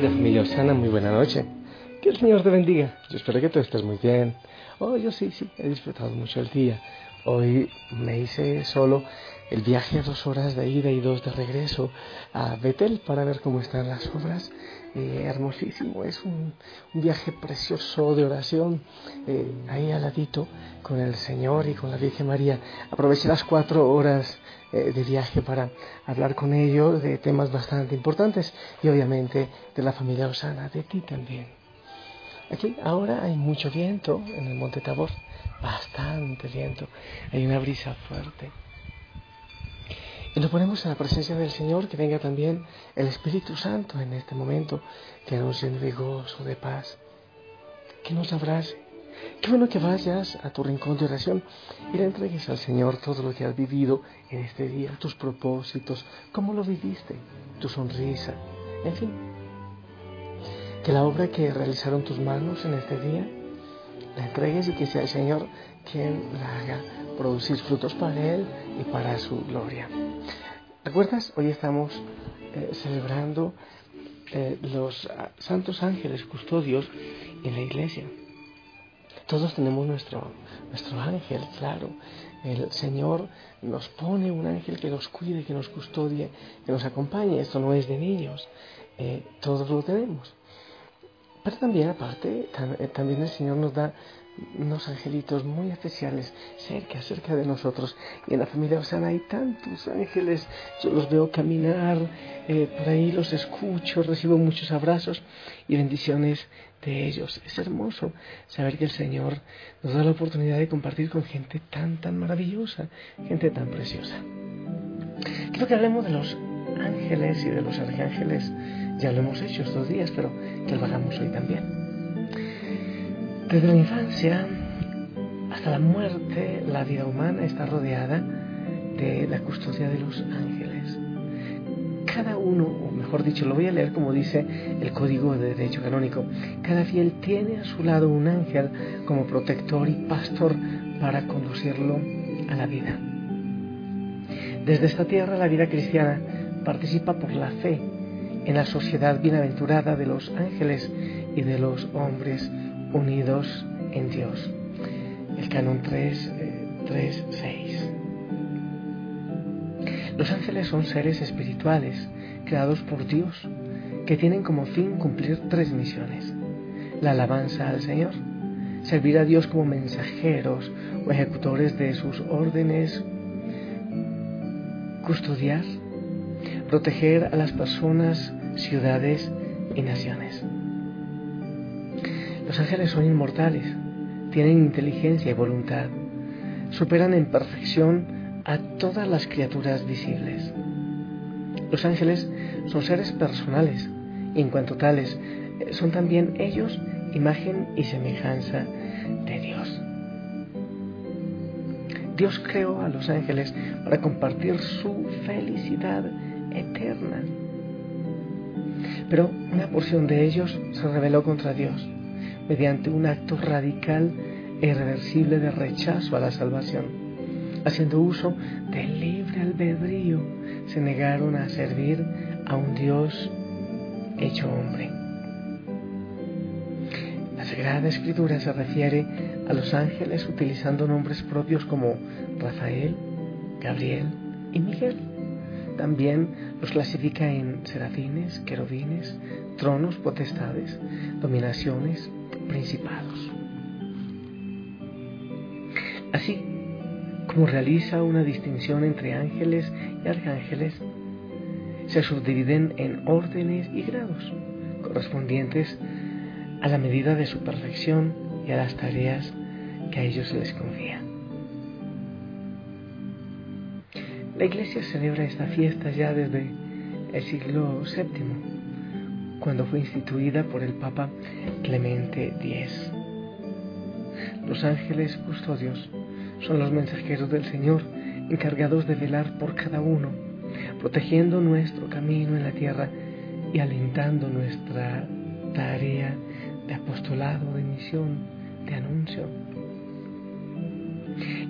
Mi familia Osana, muy buena noche. Que el Señor te bendiga. Yo espero que tú estés muy bien. Oh, yo sí, sí, he disfrutado mucho el día. Hoy me hice solo el viaje a dos horas de ida y dos de regreso a Betel para ver cómo están las obras. Eh, hermosísimo, es un, viaje precioso de oración eh, ahí al ladito con el Señor y con la Virgen María. Aproveché las cuatro horas eh, de viaje para hablar con ellos de temas bastante importantes y obviamente de la familia Osana, de ti también. Aquí ahora hay mucho viento en el Monte Tabor, bastante viento, hay una brisa fuerte. Y nos ponemos en la presencia del Señor, que venga también el Espíritu Santo en este momento, que nos llene de gozo, de paz, que nos abrace. Qué bueno que vayas a tu rincón de oración y le entregues al Señor todo lo que has vivido en este día, tus propósitos, cómo lo viviste, tu sonrisa, en fin. La obra que realizaron tus manos en este día la entregues y que sea el Señor quien la haga producir frutos para Él y para su gloria. ¿Recuerdas? Hoy estamos eh, celebrando eh, los ah, santos ángeles custodios en la iglesia. Todos tenemos nuestro, nuestro ángel, claro. El Señor nos pone un ángel que nos cuide, que nos custodie, que nos acompañe. Esto no es de niños. Eh, todos lo tenemos. Pero también, aparte, también el Señor nos da unos angelitos muy especiales cerca, cerca de nosotros. Y en la familia Osana hay tantos ángeles, yo los veo caminar, eh, por ahí los escucho, recibo muchos abrazos y bendiciones de ellos. Es hermoso saber que el Señor nos da la oportunidad de compartir con gente tan, tan maravillosa, gente tan preciosa. Quiero que hablemos de los ángeles y de los arcángeles. Ya lo hemos hecho estos días, pero que lo hagamos hoy también. Desde la infancia hasta la muerte, la vida humana está rodeada de la custodia de los ángeles. Cada uno, o mejor dicho, lo voy a leer como dice el Código de Derecho Canónico, cada fiel tiene a su lado un ángel como protector y pastor para conducirlo a la vida. Desde esta tierra la vida cristiana participa por la fe en la sociedad bienaventurada de los ángeles y de los hombres unidos en Dios. El canon 3, 3, 6. Los ángeles son seres espirituales creados por Dios que tienen como fin cumplir tres misiones. La alabanza al Señor, servir a Dios como mensajeros o ejecutores de sus órdenes, custodiar, proteger a las personas, ciudades y naciones. Los ángeles son inmortales, tienen inteligencia y voluntad, superan en perfección a todas las criaturas visibles. Los ángeles son seres personales y en cuanto tales eh, son también ellos imagen y semejanza de Dios. Dios creó a los ángeles para compartir su felicidad eterna. Pero una porción de ellos se rebeló contra Dios mediante un acto radical e irreversible de rechazo a la salvación. Haciendo uso del libre albedrío, se negaron a servir a un Dios hecho hombre. La Sagrada Escritura se refiere a los ángeles utilizando nombres propios como Rafael, Gabriel y Miguel. También los clasifica en serafines, querubines, tronos, potestades, dominaciones, principados. Así como realiza una distinción entre ángeles y arcángeles, se subdividen en órdenes y grados correspondientes a la medida de su perfección y a las tareas que a ellos se les confía. La Iglesia celebra esta fiesta ya desde el siglo VII cuando fue instituida por el Papa Clemente X. Los ángeles custodios son los mensajeros del Señor encargados de velar por cada uno, protegiendo nuestro camino en la tierra y alentando nuestra tarea de apostolado, de misión, de anuncio.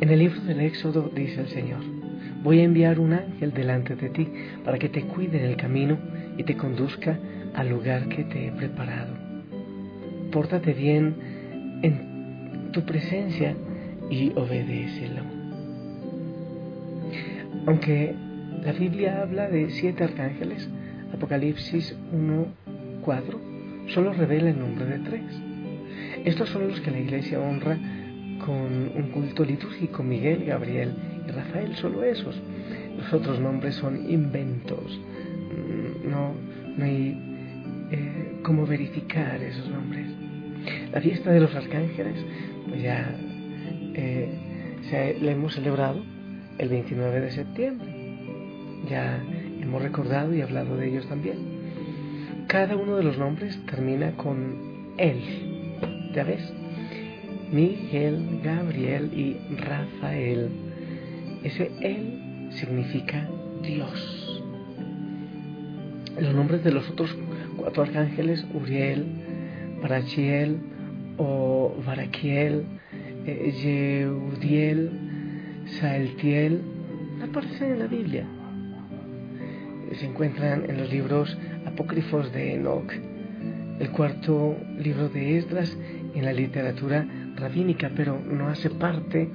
En el libro del Éxodo dice el Señor, voy a enviar un ángel delante de ti para que te cuide en el camino y te conduzca al lugar que te he preparado. Pórtate bien en tu presencia y obedécelo. Aunque la Biblia habla de siete arcángeles, Apocalipsis 1, 4, solo revela el nombre de tres. Estos son los que la iglesia honra con un culto litúrgico, Miguel, Gabriel Rafael, solo esos. Los otros nombres son inventos, mm, no, no hay eh, cómo verificar esos nombres. La fiesta de los arcángeles, pues ya eh, la hemos celebrado el 29 de septiembre. Ya hemos recordado y hablado de ellos también. Cada uno de los nombres termina con él. ¿Ya ves? Miguel, Gabriel y Rafael. Ese él significa Dios. Los nombres de los otros cuatro arcángeles, Uriel, Parachiel o Baraquiel, eh, Yehudiel, Saeltiel, aparecen en la Biblia. Se encuentran en los libros apócrifos de Enoch, el cuarto libro de Esdras en la literatura rabínica, pero no hace parte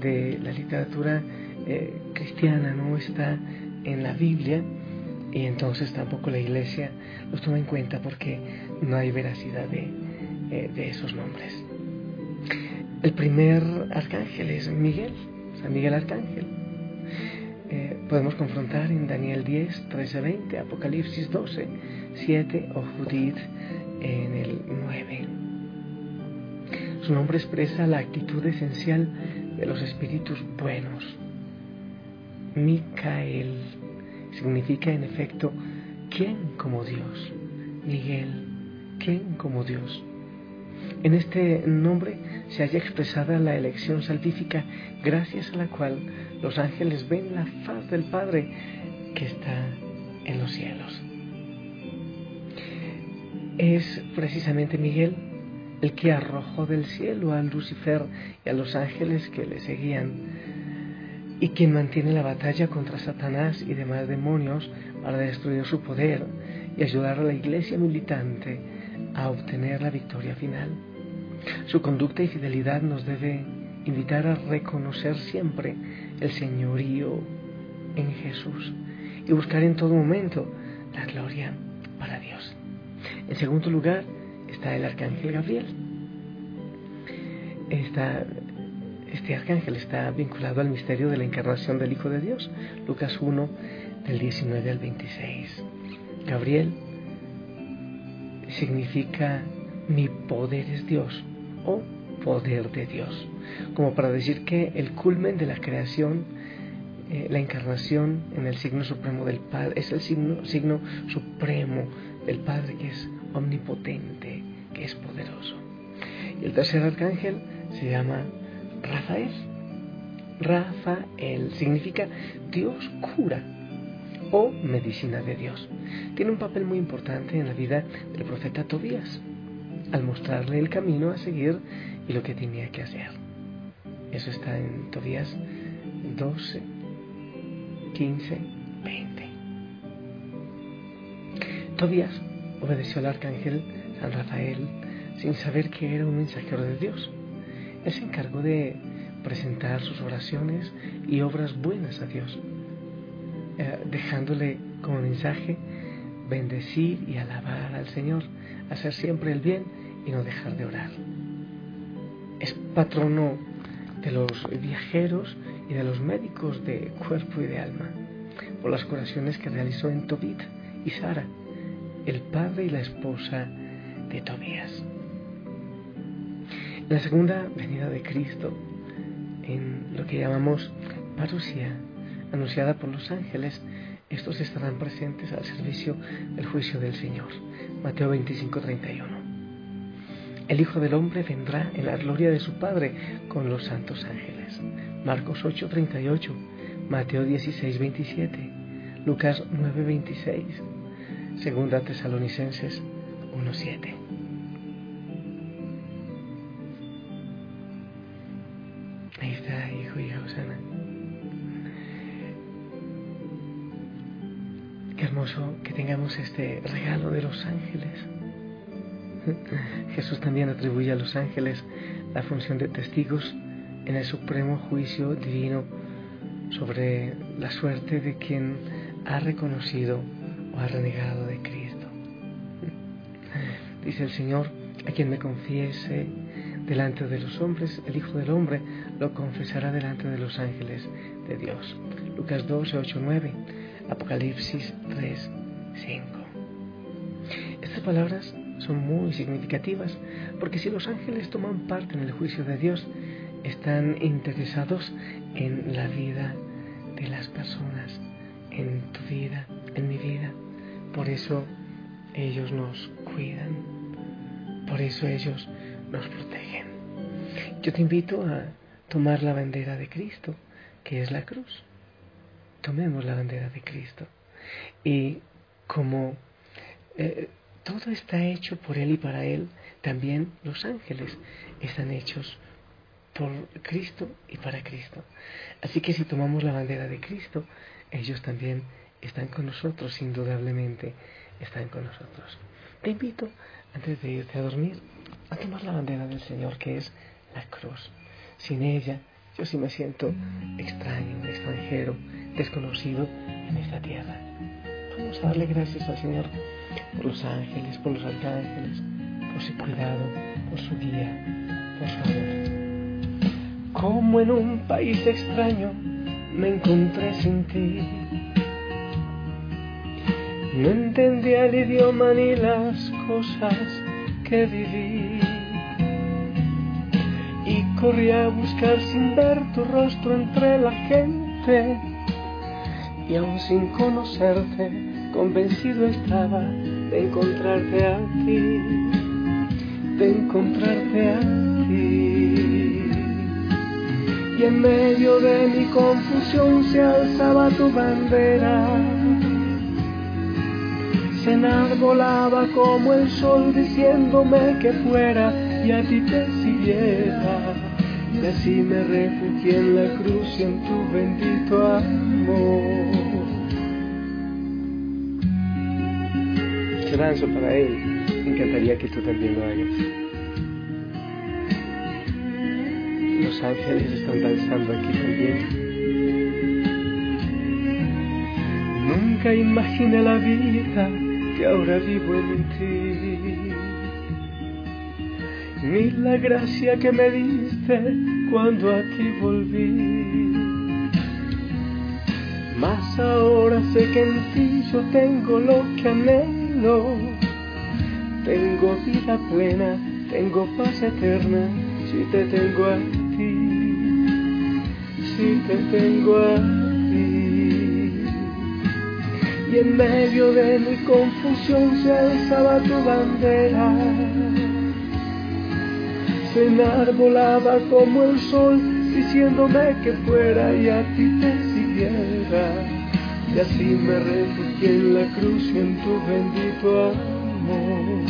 de la literatura eh, cristiana, no está en la Biblia y entonces tampoco la iglesia los toma en cuenta porque no hay veracidad de, eh, de esos nombres. El primer arcángel es Miguel, San Miguel Arcángel. Eh, podemos confrontar en Daniel 10, 13, 20, Apocalipsis 12, 7 o Judith en el 9. Su nombre expresa la actitud esencial de los espíritus buenos. Micael significa en efecto ¿quién como Dios? Miguel, ¿quién como Dios? En este nombre se haya expresada la elección salvífica gracias a la cual los ángeles ven la faz del Padre que está en los cielos. Es precisamente Miguel el que arrojó del cielo a Lucifer y a los ángeles que le seguían y quien mantiene la batalla contra Satanás y demás demonios para destruir su poder y ayudar a la iglesia militante a obtener la victoria final. Su conducta y fidelidad nos debe invitar a reconocer siempre el señorío en Jesús y buscar en todo momento la gloria para Dios. En segundo lugar está el arcángel Gabriel. Este arcángel está vinculado al misterio de la encarnación del Hijo de Dios, Lucas 1, del 19 al 26. Gabriel significa mi poder es Dios o poder de Dios, como para decir que el culmen de la creación, eh, la encarnación en el signo supremo del Padre, es el signo, signo supremo del Padre que es omnipotente, que es poderoso. Y el tercer arcángel se llama Rafael. Rafael significa Dios cura o medicina de Dios. Tiene un papel muy importante en la vida del profeta Tobías, al mostrarle el camino a seguir y lo que tenía que hacer. Eso está en Tobías 12, 15, 20. Tobías obedeció al arcángel San Rafael sin saber que era un mensajero de Dios. Él se encargó de presentar sus oraciones y obras buenas a Dios eh, dejándole como mensaje bendecir y alabar al Señor, hacer siempre el bien y no dejar de orar. Es patrono de los viajeros y de los médicos de cuerpo y de alma, por las curaciones que realizó en Tobit y Sara, el padre y la esposa de Tobías. La segunda venida de Cristo, en lo que llamamos parusia, anunciada por los ángeles, estos estarán presentes al servicio del juicio del Señor. Mateo 25, 31. El Hijo del Hombre vendrá en la gloria de su Padre con los santos ángeles. Marcos 8, 38. Mateo 16, 27. Lucas 9, 26. Segunda Tesalonicenses 1, Ahí está, hijo y Osana. Qué hermoso que tengamos este regalo de los ángeles. Jesús también atribuye a los ángeles la función de testigos en el supremo juicio divino sobre la suerte de quien ha reconocido o ha renegado de Cristo. Dice el Señor, a quien me confiese delante de los hombres, el Hijo del Hombre lo confesará delante de los ángeles de Dios. Lucas 12, 8, 9, Apocalipsis 3, 5. Estas palabras son muy significativas porque si los ángeles toman parte en el juicio de Dios, están interesados en la vida de las personas, en tu vida, en mi vida. Por eso ellos nos cuidan, por eso ellos nos protegen. Yo te invito a tomar la bandera de Cristo, que es la cruz. Tomemos la bandera de Cristo. Y como eh, todo está hecho por Él y para Él, también los ángeles están hechos por Cristo y para Cristo. Así que si tomamos la bandera de Cristo, ellos también están con nosotros, indudablemente están con nosotros. Te invito, antes de irte a dormir, a tomar la bandera del Señor, que es la cruz. Sin ella, yo sí me siento extraño, extranjero, desconocido en esta tierra. Vamos a darle gracias al Señor por los ángeles, por los arcángeles, por su cuidado, por su guía, por su amor. Como en un país extraño me encontré sin ti. No entendía el idioma ni las cosas que viví. Y corrí a buscar sin ver tu rostro entre la gente. Y aún sin conocerte, convencido estaba de encontrarte a ti, de encontrarte a ti. Y en medio de mi confusión se alzaba tu bandera se enarbolaba como el sol diciéndome que fuera y a ti te siguiera. Y así me refugié en la cruz y en tu bendito amor. Se danzo para él. Me encantaría que tú también lo hagas. Los ángeles están danzando aquí también. Nunca imaginé la vida que ahora vivo en ti. Ni la gracia que me diste cuando a ti volví. Mas ahora sé que en ti yo tengo lo que anhelo. Tengo vida buena, tengo paz eterna, si te tengo a ti, si te tengo a ti y en medio de mi confusión se alzaba tu bandera. Se enarbolaba como el sol, diciéndome que fuera y a ti te siguiera. Y así me refugié en la cruz y en tu bendito amor.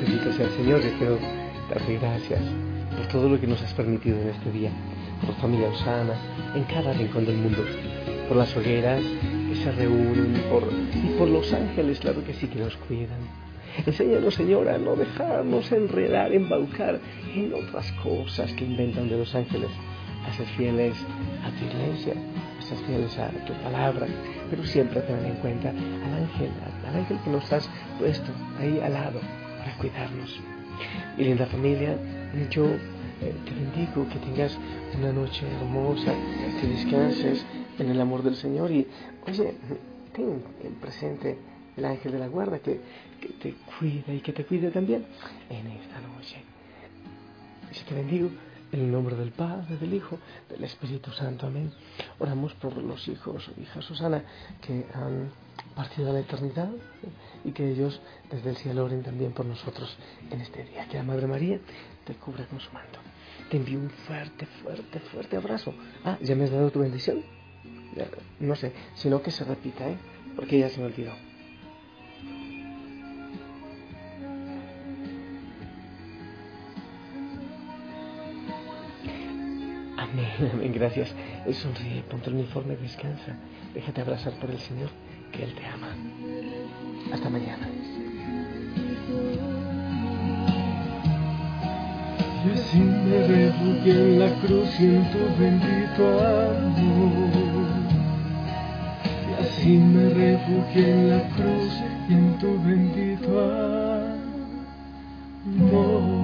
Bendito sea el Señor, y quiero darte gracias por todo lo que nos has permitido en este día, por familia Osana, en cada rincón del mundo por las hogueras que se reúnen por, y por los ángeles, claro que sí que nos cuidan. Enséñanos, Señor, a no dejarnos enredar, embaucar en otras cosas que inventan de los ángeles, a ser fieles a tu iglesia, a ser fieles a tu palabra, pero siempre tener en cuenta al ángel, al ángel que nos has puesto ahí al lado para cuidarnos. Mi linda familia, yo eh, te bendigo que tengas una noche hermosa, que descanses en el amor del Señor y, oye, ten en presente el ángel de la guarda que, te cuida y que te cuide también en esta noche. Y te bendigo en el nombre del Padre, del Hijo, del Espíritu Santo. Amén. Oramos por los hijos o hijas Susana que han partido a la eternidad y que ellos desde el cielo oren también por nosotros en este día. Que la Madre María te cubra con su manto. Te envío un fuerte, fuerte, fuerte abrazo. Ah, ¿ya me has dado tu bendición? No sé, sino que se repita, ¿eh? Porque ya se me olvidó. Amén. Amén, gracias. Sonríe, ponte el uniforme, descansa. Déjate abrazar por el Señor, que Él te ama. Hasta mañana. Y así me refugié en la cruz y en tu bendito amor. Así me refugié en la cruz y en tu bendito amor.